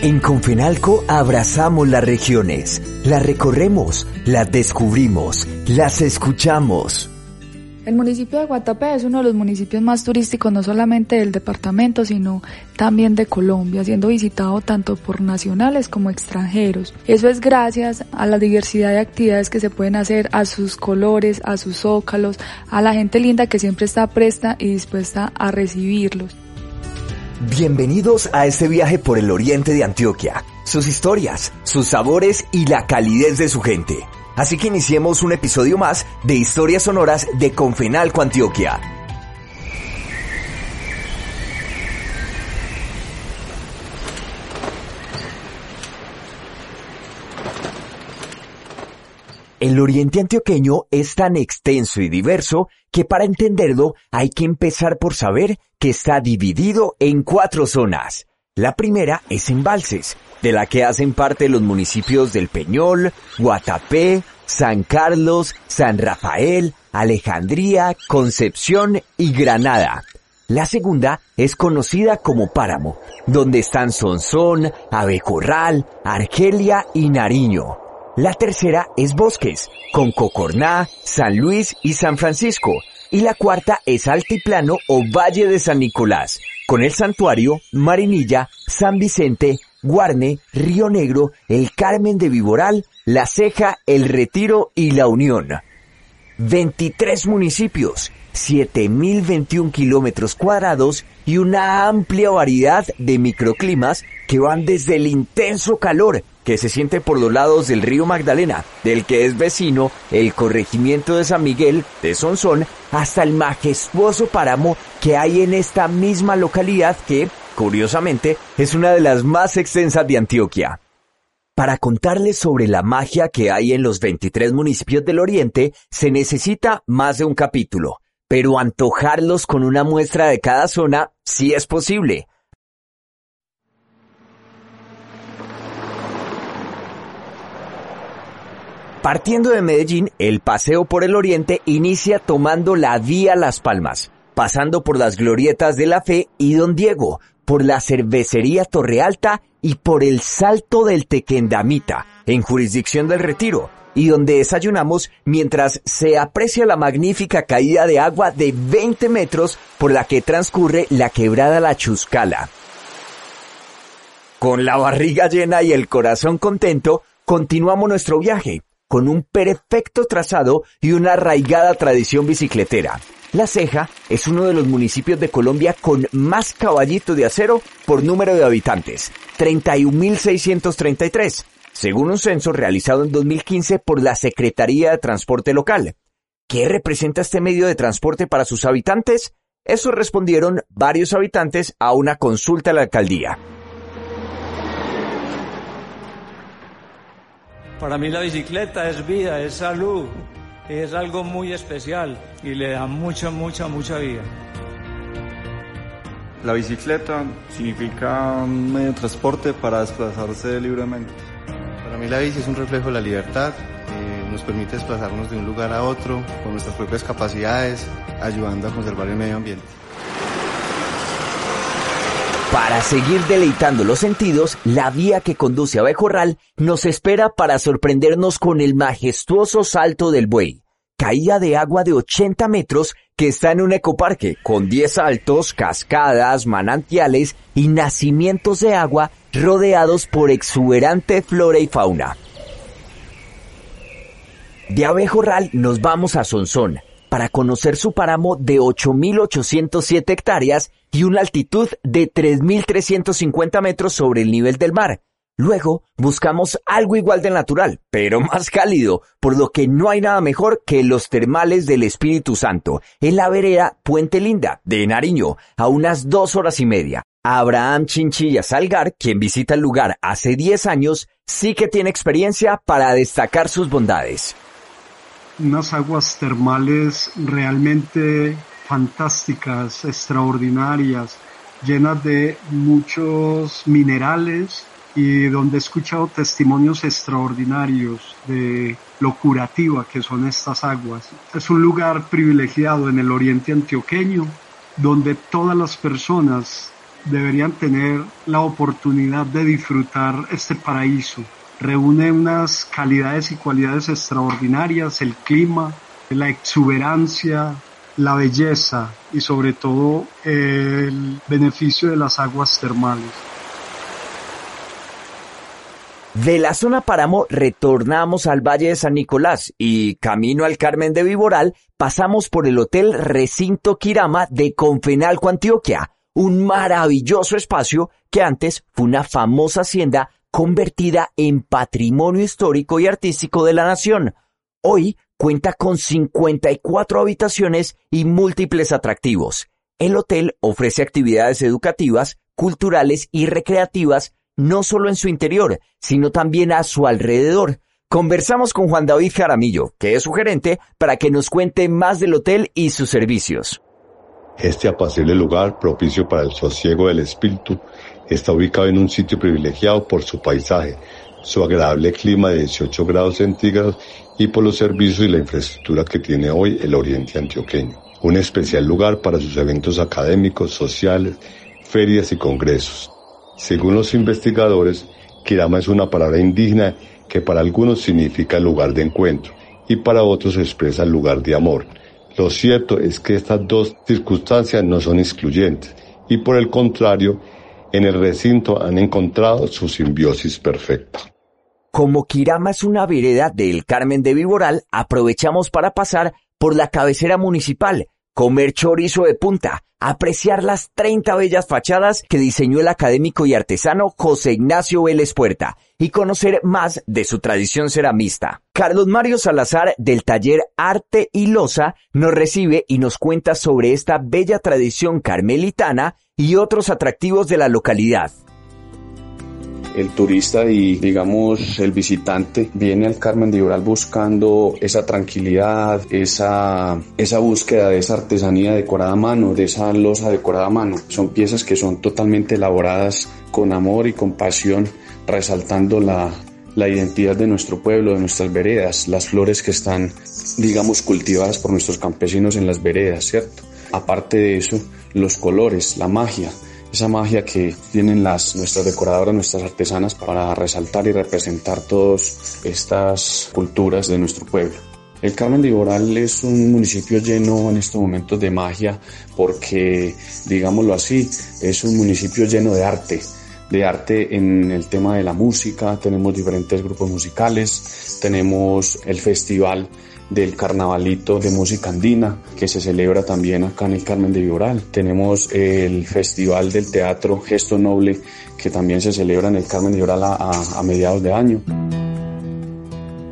En Confenalco abrazamos las regiones, las recorremos, las descubrimos, las escuchamos. El municipio de Guatapé es uno de los municipios más turísticos no solamente del departamento, sino también de Colombia, siendo visitado tanto por nacionales como extranjeros. Eso es gracias a la diversidad de actividades que se pueden hacer, a sus colores, a sus zócalos, a la gente linda que siempre está presta y dispuesta a recibirlos. Bienvenidos a este viaje por el oriente de Antioquia, sus historias, sus sabores y la calidez de su gente. Así que iniciemos un episodio más de Historias Sonoras de Confenalco Antioquia. El oriente antioqueño es tan extenso y diverso que para entenderlo hay que empezar por saber que está dividido en cuatro zonas. La primera es embalses, de la que hacen parte los municipios del Peñol, Guatapé, San Carlos, San Rafael, Alejandría, Concepción y Granada. La segunda es conocida como Páramo, donde están Sonsón, Abecorral, Argelia y Nariño. La tercera es Bosques, con Cocorná, San Luis y San Francisco. Y la cuarta es Altiplano o Valle de San Nicolás, con el santuario, Marinilla, San Vicente, Guarne, Río Negro, el Carmen de Viboral, La Ceja, El Retiro y La Unión. 23 municipios, 7.021 kilómetros cuadrados y una amplia variedad de microclimas que van desde el intenso calor que se siente por los lados del río Magdalena, del que es vecino el corregimiento de San Miguel de Sonsón, hasta el majestuoso páramo que hay en esta misma localidad que, curiosamente, es una de las más extensas de Antioquia. Para contarles sobre la magia que hay en los 23 municipios del Oriente, se necesita más de un capítulo, pero antojarlos con una muestra de cada zona sí es posible. Partiendo de Medellín, el paseo por el oriente inicia tomando la vía Las Palmas, pasando por las glorietas de la Fe y Don Diego, por la cervecería Torre Alta y por el Salto del Tequendamita, en jurisdicción del Retiro, y donde desayunamos mientras se aprecia la magnífica caída de agua de 20 metros por la que transcurre la quebrada La Chuscala. Con la barriga llena y el corazón contento, continuamos nuestro viaje, con un perfecto trazado y una arraigada tradición bicicletera. La Ceja es uno de los municipios de Colombia con más caballito de acero por número de habitantes, 31.633, según un censo realizado en 2015 por la Secretaría de Transporte Local. ¿Qué representa este medio de transporte para sus habitantes? Eso respondieron varios habitantes a una consulta a la alcaldía. Para mí la bicicleta es vida, es salud, es algo muy especial y le da mucha, mucha, mucha vida. La bicicleta significa un medio de transporte para desplazarse libremente. Para mí la bici es un reflejo de la libertad, eh, nos permite desplazarnos de un lugar a otro con nuestras propias capacidades, ayudando a conservar el medio ambiente. Para seguir deleitando los sentidos, la vía que conduce a Bejorral nos espera para sorprendernos con el majestuoso Salto del Buey, caída de agua de 80 metros que está en un ecoparque con 10 saltos, cascadas, manantiales y nacimientos de agua rodeados por exuberante flora y fauna. De Abejorral nos vamos a Sonsón para conocer su páramo de 8.807 hectáreas y una altitud de 3.350 metros sobre el nivel del mar. Luego buscamos algo igual de natural, pero más cálido, por lo que no hay nada mejor que los termales del Espíritu Santo, en la vereda Puente Linda, de Nariño, a unas dos horas y media. Abraham Chinchilla Salgar, quien visita el lugar hace 10 años, sí que tiene experiencia para destacar sus bondades. Unas aguas termales realmente fantásticas, extraordinarias, llenas de muchos minerales y donde he escuchado testimonios extraordinarios de lo curativa que son estas aguas. Es un lugar privilegiado en el oriente antioqueño donde todas las personas deberían tener la oportunidad de disfrutar este paraíso. Reúne unas calidades y cualidades extraordinarias, el clima, la exuberancia, la belleza y sobre todo el beneficio de las aguas termales. De la zona Páramo retornamos al Valle de San Nicolás y camino al Carmen de Viboral pasamos por el Hotel Recinto Quirama de Confenalco, Antioquia, un maravilloso espacio que antes fue una famosa hacienda convertida en patrimonio histórico y artístico de la nación. Hoy cuenta con 54 habitaciones y múltiples atractivos. El hotel ofrece actividades educativas, culturales y recreativas no solo en su interior, sino también a su alrededor. Conversamos con Juan David Jaramillo, que es su gerente, para que nos cuente más del hotel y sus servicios. Este apacible lugar, propicio para el sosiego del espíritu, está ubicado en un sitio privilegiado por su paisaje, su agradable clima de 18 grados centígrados y por los servicios y la infraestructura que tiene hoy el oriente antioqueño. Un especial lugar para sus eventos académicos, sociales, ferias y congresos. Según los investigadores, Kirama es una palabra indígena que para algunos significa lugar de encuentro y para otros expresa lugar de amor. Lo cierto es que estas dos circunstancias no son excluyentes y por el contrario, en el recinto han encontrado su simbiosis perfecta. Como Kirama es una vereda del Carmen de Viboral, aprovechamos para pasar por la cabecera municipal, comer chorizo de punta, apreciar las 30 bellas fachadas que diseñó el académico y artesano José Ignacio Vélez Puerta y conocer más de su tradición ceramista. Carlos Mario Salazar del taller Arte y Loza nos recibe y nos cuenta sobre esta bella tradición carmelitana y otros atractivos de la localidad el turista y digamos el visitante viene al Carmen de Ibral buscando esa tranquilidad, esa, esa búsqueda de esa artesanía decorada a mano, de esa losa decorada a mano. Son piezas que son totalmente elaboradas con amor y con pasión, resaltando la, la identidad de nuestro pueblo, de nuestras veredas, las flores que están, digamos, cultivadas por nuestros campesinos en las veredas, ¿cierto? Aparte de eso, los colores, la magia, esa magia que tienen las, nuestras decoradoras, nuestras artesanas para resaltar y representar todas estas culturas de nuestro pueblo. El Carmen de Iboral es un municipio lleno en estos momentos de magia porque, digámoslo así, es un municipio lleno de arte, de arte en el tema de la música, tenemos diferentes grupos musicales, tenemos el festival del carnavalito de música andina que se celebra también acá en el Carmen de Viboral. Tenemos el festival del teatro Gesto Noble que también se celebra en el Carmen de Viboral a, mediados de año.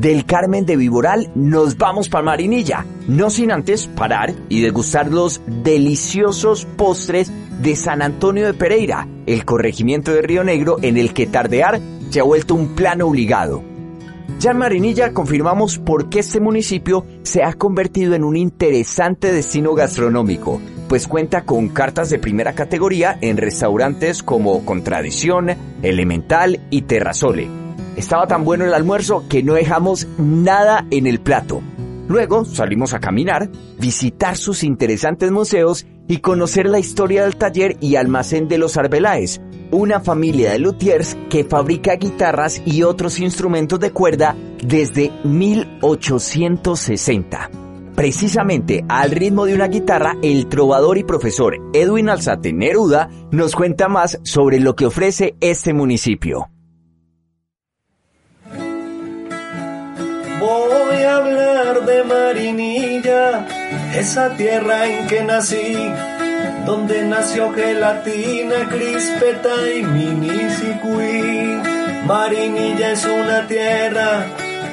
Del Carmen de Viboral nos vamos para Marinilla, no sin antes parar y degustar los deliciosos postres de San Antonio de Pereira, el corregimiento de Río Negro en el que tardear se ha vuelto un plan obligado. Ya en Marinilla confirmamos por qué este municipio se ha convertido en un interesante destino gastronómico, pues cuenta con cartas de primera categoría en restaurantes como Contradicción, Elemental y Terrasole. Estaba tan bueno el almuerzo que no dejamos nada en el plato. Luego salimos a caminar, visitar sus interesantes museos y conocer la historia del taller y almacén de los Arbeláez, una familia de luthiers que fabrica guitarras y otros instrumentos de cuerda desde 1860. Precisamente al ritmo de una guitarra, el trovador y profesor Edwin Alzate Neruda nos cuenta más sobre lo que ofrece este municipio. Voy a hablar de Marinilla, esa tierra en que nací donde nació gelatina, crispeta y minisicuí. Marinilla es una tierra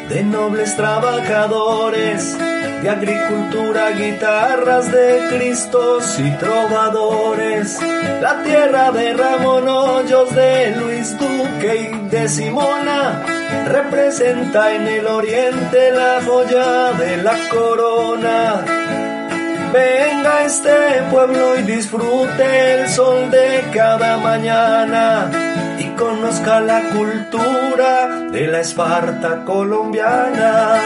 de nobles trabajadores, de agricultura, guitarras de cristos y trovadores. La tierra de Ramón Hoyos, de Luis Duque y de Simona, representa en el oriente la joya de la corona Venga a este pueblo y disfrute el sol de cada mañana y conozca la cultura de la Esparta colombiana.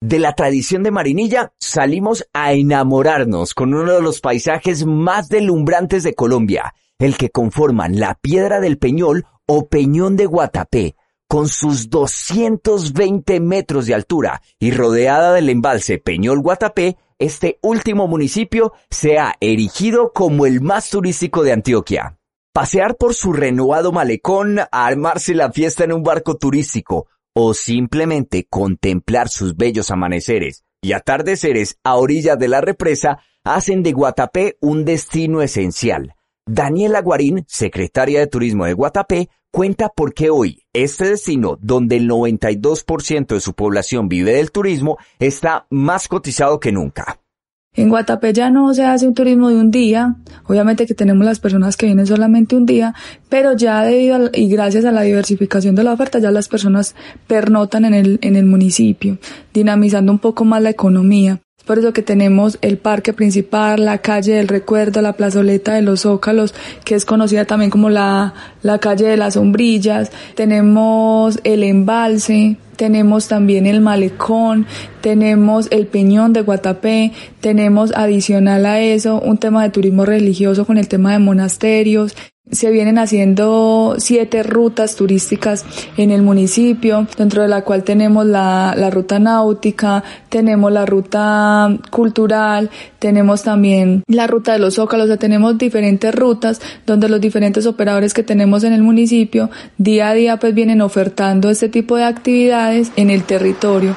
De la tradición de Marinilla salimos a enamorarnos con uno de los paisajes más delumbrantes de Colombia, el que conforman la Piedra del Peñol o Peñón de Guatapé, con sus 220 metros de altura y rodeada del embalse Peñol Guatapé, este último municipio se ha erigido como el más turístico de Antioquia. Pasear por su renovado malecón, armarse la fiesta en un barco turístico o simplemente contemplar sus bellos amaneceres y atardeceres a orillas de la represa hacen de Guatapé un destino esencial. Daniela Guarín, secretaria de Turismo de Guatapé, cuenta por qué hoy este destino, donde el 92% de su población vive del turismo, está más cotizado que nunca. En Guatapé ya no se hace un turismo de un día, obviamente que tenemos las personas que vienen solamente un día, pero ya debido y gracias a la diversificación de la oferta ya las personas pernotan en el, en el municipio, dinamizando un poco más la economía por eso que tenemos el parque principal, la calle del recuerdo, la plazoleta de los zócalos, que es conocida también como la, la calle de las sombrillas, tenemos el embalse, tenemos también el malecón, tenemos el peñón de Guatapé, tenemos adicional a eso un tema de turismo religioso con el tema de monasterios, se vienen haciendo siete rutas turísticas en el municipio, dentro de la cual tenemos la, la, ruta náutica, tenemos la ruta cultural, tenemos también la ruta de los zócalos, o sea, tenemos diferentes rutas donde los diferentes operadores que tenemos en el municipio día a día pues vienen ofertando este tipo de actividades en el territorio.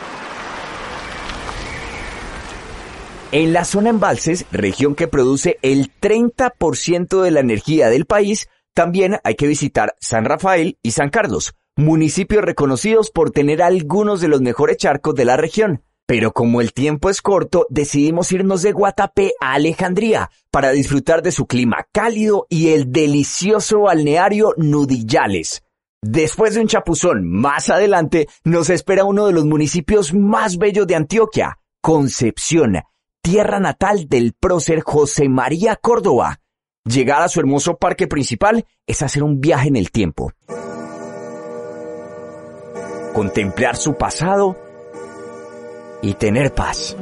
En la zona embalses, región que produce el 30% de la energía del país, también hay que visitar San Rafael y San Carlos, municipios reconocidos por tener algunos de los mejores charcos de la región. Pero como el tiempo es corto, decidimos irnos de Guatapé a Alejandría para disfrutar de su clima cálido y el delicioso balneario Nudillales. Después de un chapuzón más adelante, nos espera uno de los municipios más bellos de Antioquia, Concepción, tierra natal del prócer José María Córdoba. Llegar a su hermoso parque principal es hacer un viaje en el tiempo. Contemplar su pasado y tener paz.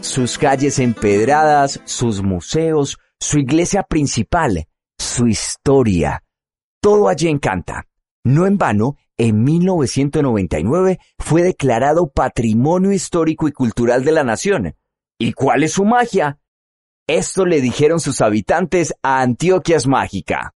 Sus calles empedradas, sus museos, su iglesia principal, su historia. Todo allí encanta. No en vano, en 1999 fue declarado Patrimonio Histórico y Cultural de la Nación ¿Y cuál es su magia? Esto le dijeron sus habitantes a Antioquia es mágica.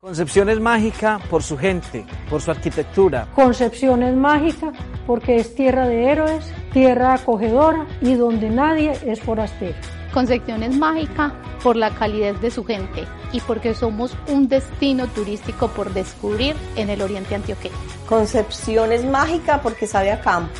Concepción es mágica por su gente, por su arquitectura. Concepción es mágica porque es tierra de héroes, tierra acogedora y donde nadie es forastero. Concepción es mágica por la calidez de su gente y porque somos un destino turístico por descubrir en el oriente antioqueño. Concepción es mágica porque sabe a campo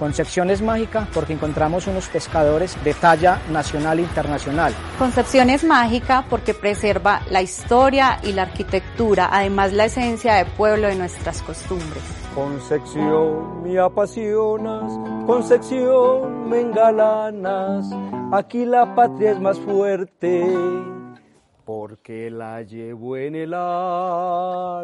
Concepción es mágica porque encontramos unos pescadores de talla nacional e internacional. Concepción es mágica porque preserva la historia y la arquitectura, además la esencia de pueblo de nuestras costumbres. Concepción, me apasionas, Concepción, me engalanas, aquí la patria es más fuerte porque la llevo en el alma.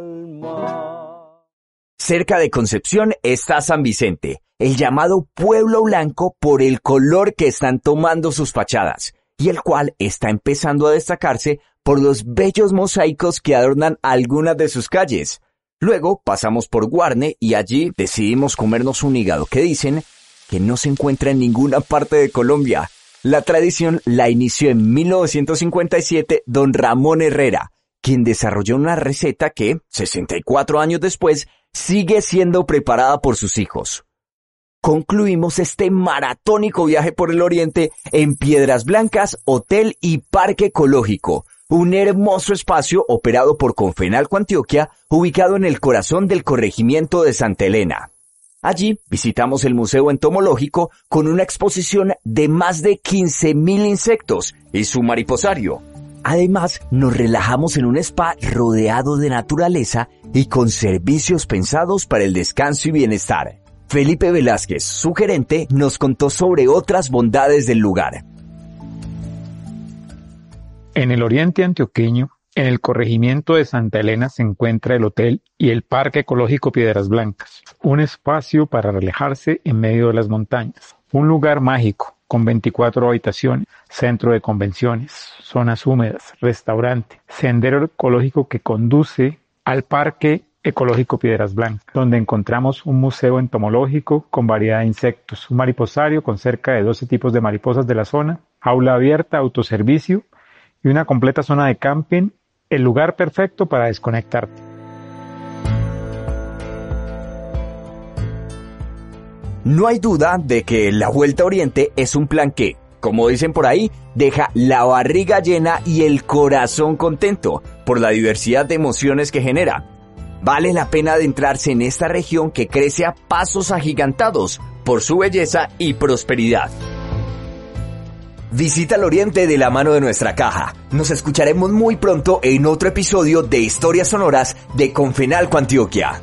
Cerca de Concepción está San Vicente, el llamado Pueblo Blanco por el color que están tomando sus fachadas, y el cual está empezando a destacarse por los bellos mosaicos que adornan algunas de sus calles. Luego pasamos por Guarne y allí decidimos comernos un hígado que dicen que no se encuentra en ninguna parte de Colombia. La tradición la inició en 1957 don Ramón Herrera, quien desarrolló una receta que, 64 años después, sigue siendo preparada por sus hijos. Concluimos este maratónico viaje por el oriente en Piedras Blancas, Hotel y Parque Ecológico, un hermoso espacio operado por Confenalco Antioquia, ubicado en el corazón del corregimiento de Santa Elena. Allí visitamos el Museo Entomológico con una exposición de más de 15.000 insectos y su mariposario, Además, nos relajamos en un spa rodeado de naturaleza y con servicios pensados para el descanso y bienestar. Felipe Velázquez, su gerente, nos contó sobre otras bondades del lugar. En el oriente antioqueño En el corregimiento de Santa Elena se encuentra el hotel y el Parque Ecológico Piedras Blancas, un espacio para relajarse en medio de las montañas, un lugar mágico con 24 habitaciones, centro de convenciones, zonas húmedas, restaurante, sendero ecológico que conduce al Parque Ecológico Piedras Blancas, donde encontramos un museo entomológico con variedad de insectos, un mariposario con cerca de 12 tipos de mariposas de la zona, aula abierta, autoservicio y una completa zona de camping, el lugar perfecto para desconectarte. No hay duda de que la Vuelta a Oriente es un plan que, como dicen por ahí, deja la barriga llena y el corazón contento por la diversidad de emociones que genera Vale la pena adentrarse en esta región que crece a pasos agigantados por su belleza y prosperidad. Visita el Oriente de la mano de nuestra caja. Nos escucharemos muy pronto en otro episodio de Historias Sonoras de Confenalco Antioquia.